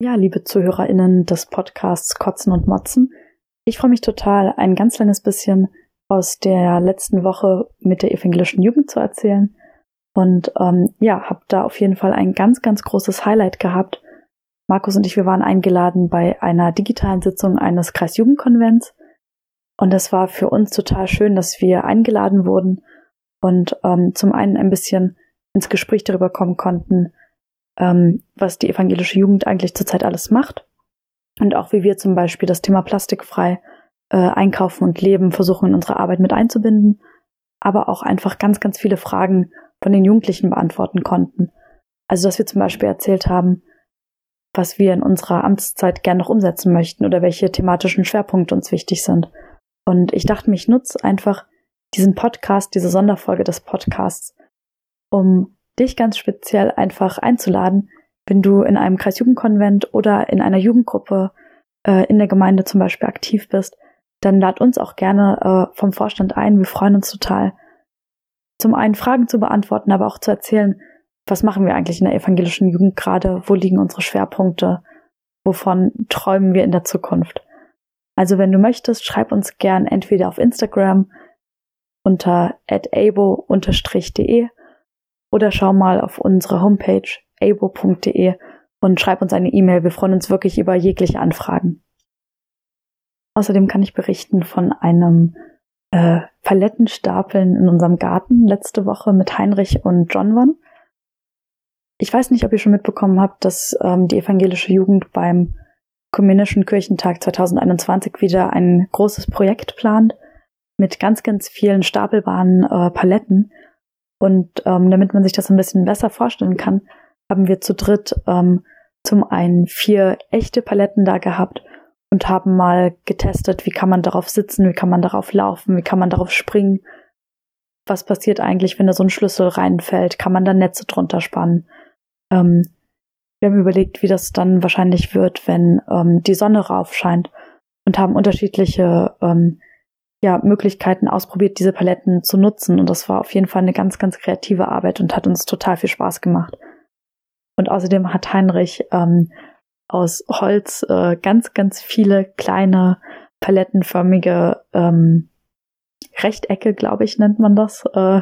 Ja, liebe ZuhörerInnen des Podcasts Kotzen und Motzen, ich freue mich total, ein ganz kleines bisschen aus der letzten Woche mit der evangelischen Jugend zu erzählen. Und ähm, ja, habe da auf jeden Fall ein ganz, ganz großes Highlight gehabt. Markus und ich, wir waren eingeladen bei einer digitalen Sitzung eines Kreisjugendkonvents. Und das war für uns total schön, dass wir eingeladen wurden und ähm, zum einen ein bisschen ins Gespräch darüber kommen konnten, ähm, was die evangelische Jugend eigentlich zurzeit alles macht und auch wie wir zum Beispiel das Thema plastikfrei äh, einkaufen und leben versuchen in unsere Arbeit mit einzubinden, aber auch einfach ganz, ganz viele Fragen von den Jugendlichen beantworten konnten. Also dass wir zum Beispiel erzählt haben, was wir in unserer Amtszeit gern noch umsetzen möchten oder welche thematischen Schwerpunkte uns wichtig sind. Und ich dachte mir, ich nutze einfach diesen Podcast, diese Sonderfolge des Podcasts, um dich ganz speziell einfach einzuladen, wenn du in einem Kreisjugendkonvent oder in einer Jugendgruppe äh, in der Gemeinde zum Beispiel aktiv bist, dann lad uns auch gerne äh, vom Vorstand ein. Wir freuen uns total, zum einen Fragen zu beantworten, aber auch zu erzählen, was machen wir eigentlich in der evangelischen Jugend gerade, wo liegen unsere Schwerpunkte, wovon träumen wir in der Zukunft. Also wenn du möchtest, schreib uns gern entweder auf Instagram unter abo-de oder schau mal auf unsere Homepage abo.de und schreib uns eine E-Mail. Wir freuen uns wirklich über jegliche Anfragen. Außerdem kann ich berichten von einem äh, Palettenstapeln in unserem Garten letzte Woche mit Heinrich und John Van. Ich weiß nicht, ob ihr schon mitbekommen habt, dass ähm, die evangelische Jugend beim Ökumenischen Kirchentag 2021 wieder ein großes Projekt plant mit ganz, ganz vielen stapelbaren äh, Paletten. Und ähm, damit man sich das ein bisschen besser vorstellen kann, haben wir zu dritt ähm, zum einen vier echte Paletten da gehabt und haben mal getestet, wie kann man darauf sitzen, wie kann man darauf laufen, wie kann man darauf springen. Was passiert eigentlich, wenn da so ein Schlüssel reinfällt? Kann man da Netze drunter spannen? Ähm, wir haben überlegt, wie das dann wahrscheinlich wird, wenn ähm, die Sonne rauf scheint und haben unterschiedliche ähm, ja, Möglichkeiten ausprobiert, diese Paletten zu nutzen. Und das war auf jeden Fall eine ganz, ganz kreative Arbeit und hat uns total viel Spaß gemacht. Und außerdem hat Heinrich ähm, aus Holz äh, ganz, ganz viele kleine palettenförmige ähm, Rechtecke, glaube ich, nennt man das, äh,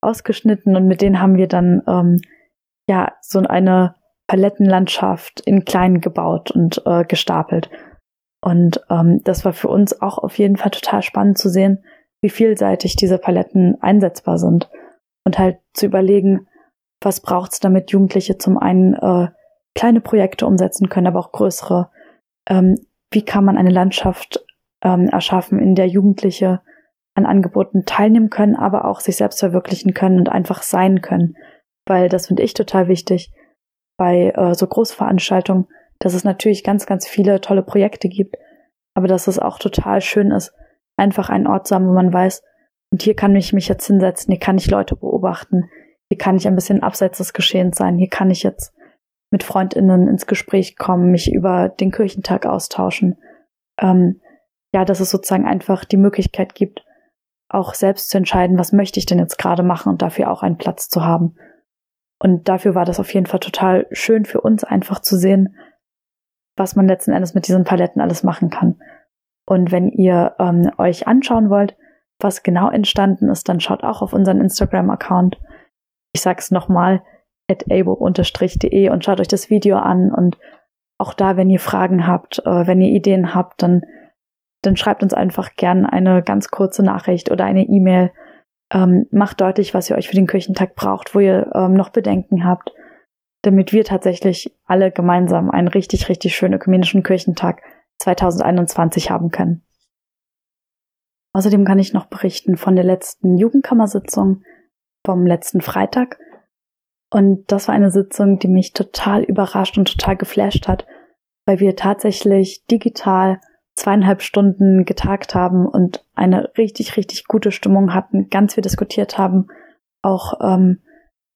ausgeschnitten und mit denen haben wir dann ähm, ja so eine Palettenlandschaft in klein gebaut und äh, gestapelt. Und ähm, das war für uns auch auf jeden Fall total spannend zu sehen, wie vielseitig diese Paletten einsetzbar sind und halt zu überlegen, was braucht's, damit Jugendliche zum einen äh, kleine Projekte umsetzen können, aber auch größere. Ähm, wie kann man eine Landschaft ähm, erschaffen, in der Jugendliche an Angeboten teilnehmen können, aber auch sich selbst verwirklichen können und einfach sein können. Weil das finde ich total wichtig bei äh, so Großveranstaltungen, dass es natürlich ganz, ganz viele tolle Projekte gibt, aber dass es auch total schön ist, einfach einen Ort zu haben, wo man weiß, und hier kann ich mich jetzt hinsetzen, hier kann ich Leute beobachten, hier kann ich ein bisschen abseits des Geschehens sein, hier kann ich jetzt mit Freundinnen ins Gespräch kommen, mich über den Kirchentag austauschen. Ähm, ja, dass es sozusagen einfach die Möglichkeit gibt, auch selbst zu entscheiden, was möchte ich denn jetzt gerade machen und dafür auch einen Platz zu haben. Und dafür war das auf jeden Fall total schön für uns einfach zu sehen, was man letzten Endes mit diesen Paletten alles machen kann. Und wenn ihr ähm, euch anschauen wollt, was genau entstanden ist, dann schaut auch auf unseren Instagram-Account ich sag's nochmal, at abo-de und schaut euch das Video an und auch da, wenn ihr Fragen habt, äh, wenn ihr Ideen habt, dann, dann schreibt uns einfach gern eine ganz kurze Nachricht oder eine E-Mail. Ähm, macht deutlich, was ihr euch für den Kirchentag braucht, wo ihr ähm, noch Bedenken habt, damit wir tatsächlich alle gemeinsam einen richtig, richtig schönen ökumenischen Kirchentag 2021 haben können. Außerdem kann ich noch berichten von der letzten Jugendkammersitzung vom letzten Freitag. Und das war eine Sitzung, die mich total überrascht und total geflasht hat, weil wir tatsächlich digital zweieinhalb Stunden getagt haben und eine richtig, richtig gute Stimmung hatten, ganz viel diskutiert haben, auch ähm,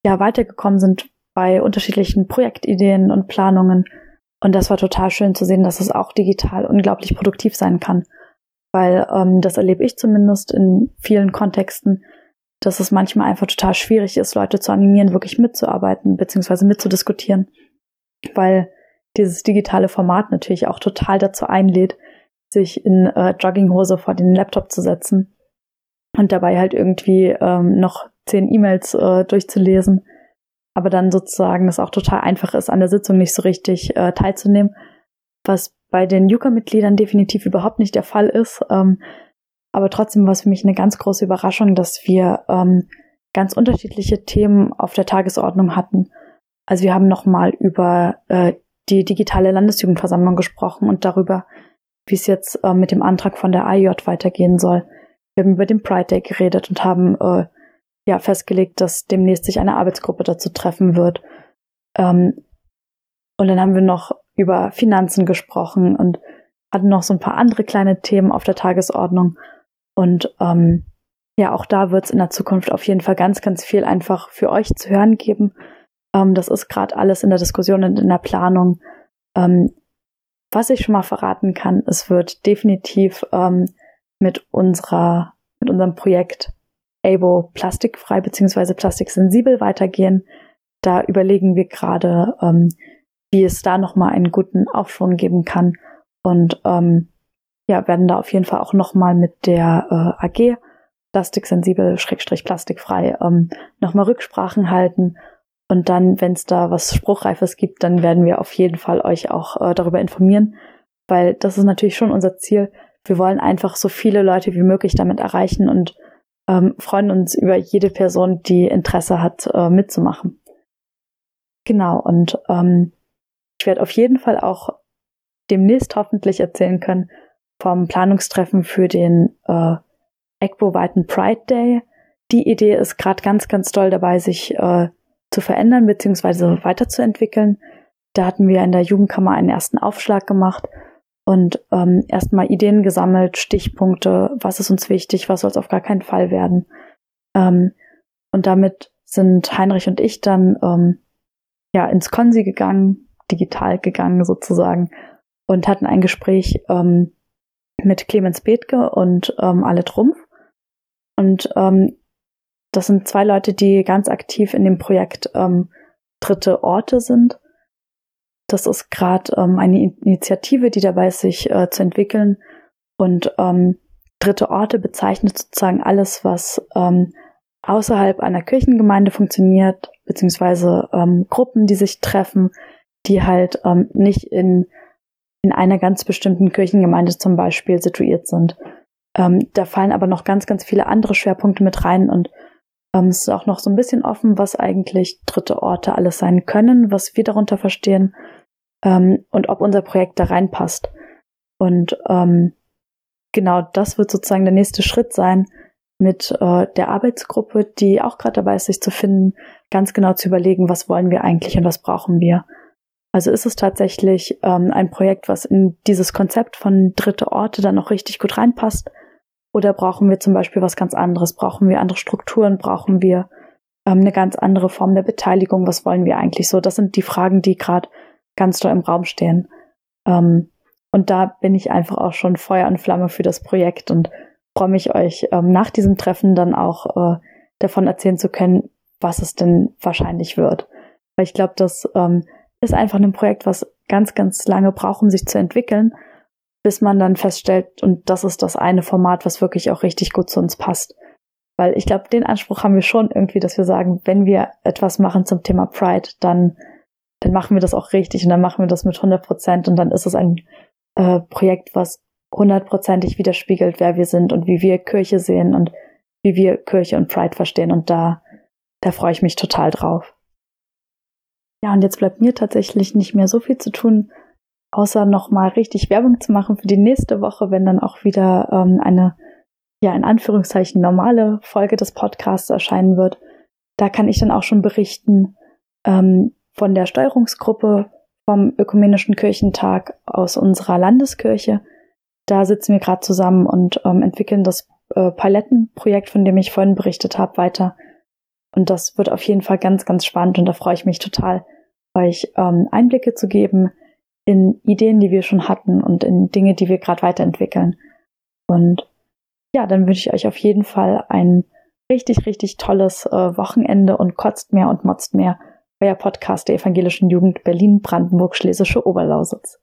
ja weitergekommen sind bei unterschiedlichen Projektideen und Planungen. Und das war total schön zu sehen, dass es auch digital unglaublich produktiv sein kann. Weil ähm, das erlebe ich zumindest in vielen Kontexten, dass es manchmal einfach total schwierig ist, Leute zu animieren, wirklich mitzuarbeiten bzw. mitzudiskutieren, weil dieses digitale Format natürlich auch total dazu einlädt, sich in äh, Jogginghose vor den Laptop zu setzen und dabei halt irgendwie ähm, noch zehn E-Mails äh, durchzulesen, aber dann sozusagen das auch total einfach ist, an der Sitzung nicht so richtig äh, teilzunehmen, was bei den Yuka-Mitgliedern definitiv überhaupt nicht der Fall ist. Ähm, aber trotzdem war es für mich eine ganz große Überraschung, dass wir ähm, ganz unterschiedliche Themen auf der Tagesordnung hatten. Also wir haben nochmal über äh, die digitale Landesjugendversammlung gesprochen und darüber, wie es jetzt äh, mit dem Antrag von der AIJ weitergehen soll. Wir haben über den Pride Day geredet und haben äh, ja festgelegt, dass demnächst sich eine Arbeitsgruppe dazu treffen wird. Ähm, und dann haben wir noch über Finanzen gesprochen und hatten noch so ein paar andere kleine Themen auf der Tagesordnung. Und ähm, ja, auch da wird es in der Zukunft auf jeden Fall ganz, ganz viel einfach für euch zu hören geben. Ähm, das ist gerade alles in der Diskussion und in der Planung. Ähm, was ich schon mal verraten kann, es wird definitiv ähm, mit unserer, mit unserem Projekt ABO plastikfrei bzw. plastiksensibel weitergehen. Da überlegen wir gerade, ähm, wie es da nochmal einen guten Aufschwung geben kann und ähm, ja, werden da auf jeden Fall auch nochmal mit der äh, AG plastiksensibel, schrägstrich plastikfrei, ähm, nochmal Rücksprachen halten. Und dann, wenn es da was Spruchreifes gibt, dann werden wir auf jeden Fall euch auch äh, darüber informieren, weil das ist natürlich schon unser Ziel. Wir wollen einfach so viele Leute wie möglich damit erreichen und ähm, freuen uns über jede Person, die Interesse hat, äh, mitzumachen. Genau, und ähm, ich werde auf jeden Fall auch demnächst hoffentlich erzählen können, vom Planungstreffen für den äh, ECBO-weiten Pride Day. Die Idee ist gerade ganz, ganz doll dabei, sich äh, zu verändern bzw. weiterzuentwickeln. Da hatten wir in der Jugendkammer einen ersten Aufschlag gemacht und ähm, erstmal Ideen gesammelt, Stichpunkte, was ist uns wichtig, was soll es auf gar keinen Fall werden. Ähm, und damit sind Heinrich und ich dann ähm, ja ins Konsi gegangen, digital gegangen sozusagen, und hatten ein Gespräch ähm, mit Clemens Bethke und ähm, Ale Trumpf. Und ähm, das sind zwei Leute, die ganz aktiv in dem Projekt ähm, Dritte Orte sind. Das ist gerade ähm, eine Initiative, die dabei ist, sich äh, zu entwickeln. Und ähm, Dritte Orte bezeichnet sozusagen alles, was ähm, außerhalb einer Kirchengemeinde funktioniert, beziehungsweise ähm, Gruppen, die sich treffen, die halt ähm, nicht in in einer ganz bestimmten Kirchengemeinde zum Beispiel situiert sind. Ähm, da fallen aber noch ganz, ganz viele andere Schwerpunkte mit rein und ähm, es ist auch noch so ein bisschen offen, was eigentlich dritte Orte alles sein können, was wir darunter verstehen ähm, und ob unser Projekt da reinpasst. Und ähm, genau das wird sozusagen der nächste Schritt sein, mit äh, der Arbeitsgruppe, die auch gerade dabei ist, sich zu finden, ganz genau zu überlegen, was wollen wir eigentlich und was brauchen wir. Also ist es tatsächlich ähm, ein Projekt, was in dieses Konzept von dritte Orte dann noch richtig gut reinpasst? Oder brauchen wir zum Beispiel was ganz anderes? Brauchen wir andere Strukturen? Brauchen wir ähm, eine ganz andere Form der Beteiligung? Was wollen wir eigentlich so? Das sind die Fragen, die gerade ganz doll im Raum stehen. Ähm, und da bin ich einfach auch schon Feuer und Flamme für das Projekt und freue mich, euch ähm, nach diesem Treffen dann auch äh, davon erzählen zu können, was es denn wahrscheinlich wird. Weil ich glaube, dass ähm, ist einfach ein Projekt, was ganz, ganz lange braucht, um sich zu entwickeln, bis man dann feststellt, und das ist das eine Format, was wirklich auch richtig gut zu uns passt. Weil ich glaube, den Anspruch haben wir schon irgendwie, dass wir sagen, wenn wir etwas machen zum Thema Pride, dann, dann machen wir das auch richtig und dann machen wir das mit 100 Prozent und dann ist es ein äh, Projekt, was hundertprozentig widerspiegelt, wer wir sind und wie wir Kirche sehen und wie wir Kirche und Pride verstehen. Und da, da freue ich mich total drauf. Ja, und jetzt bleibt mir tatsächlich nicht mehr so viel zu tun, außer nochmal richtig Werbung zu machen für die nächste Woche, wenn dann auch wieder ähm, eine, ja, in Anführungszeichen normale Folge des Podcasts erscheinen wird. Da kann ich dann auch schon berichten ähm, von der Steuerungsgruppe vom Ökumenischen Kirchentag aus unserer Landeskirche. Da sitzen wir gerade zusammen und ähm, entwickeln das äh, Palettenprojekt, von dem ich vorhin berichtet habe, weiter. Und das wird auf jeden Fall ganz, ganz spannend und da freue ich mich total, euch ähm, Einblicke zu geben in Ideen, die wir schon hatten und in Dinge, die wir gerade weiterentwickeln. Und ja, dann wünsche ich euch auf jeden Fall ein richtig, richtig tolles äh, Wochenende und kotzt mehr und motzt mehr. euer Podcast der Evangelischen Jugend Berlin, Brandenburg, Schlesische Oberlausitz.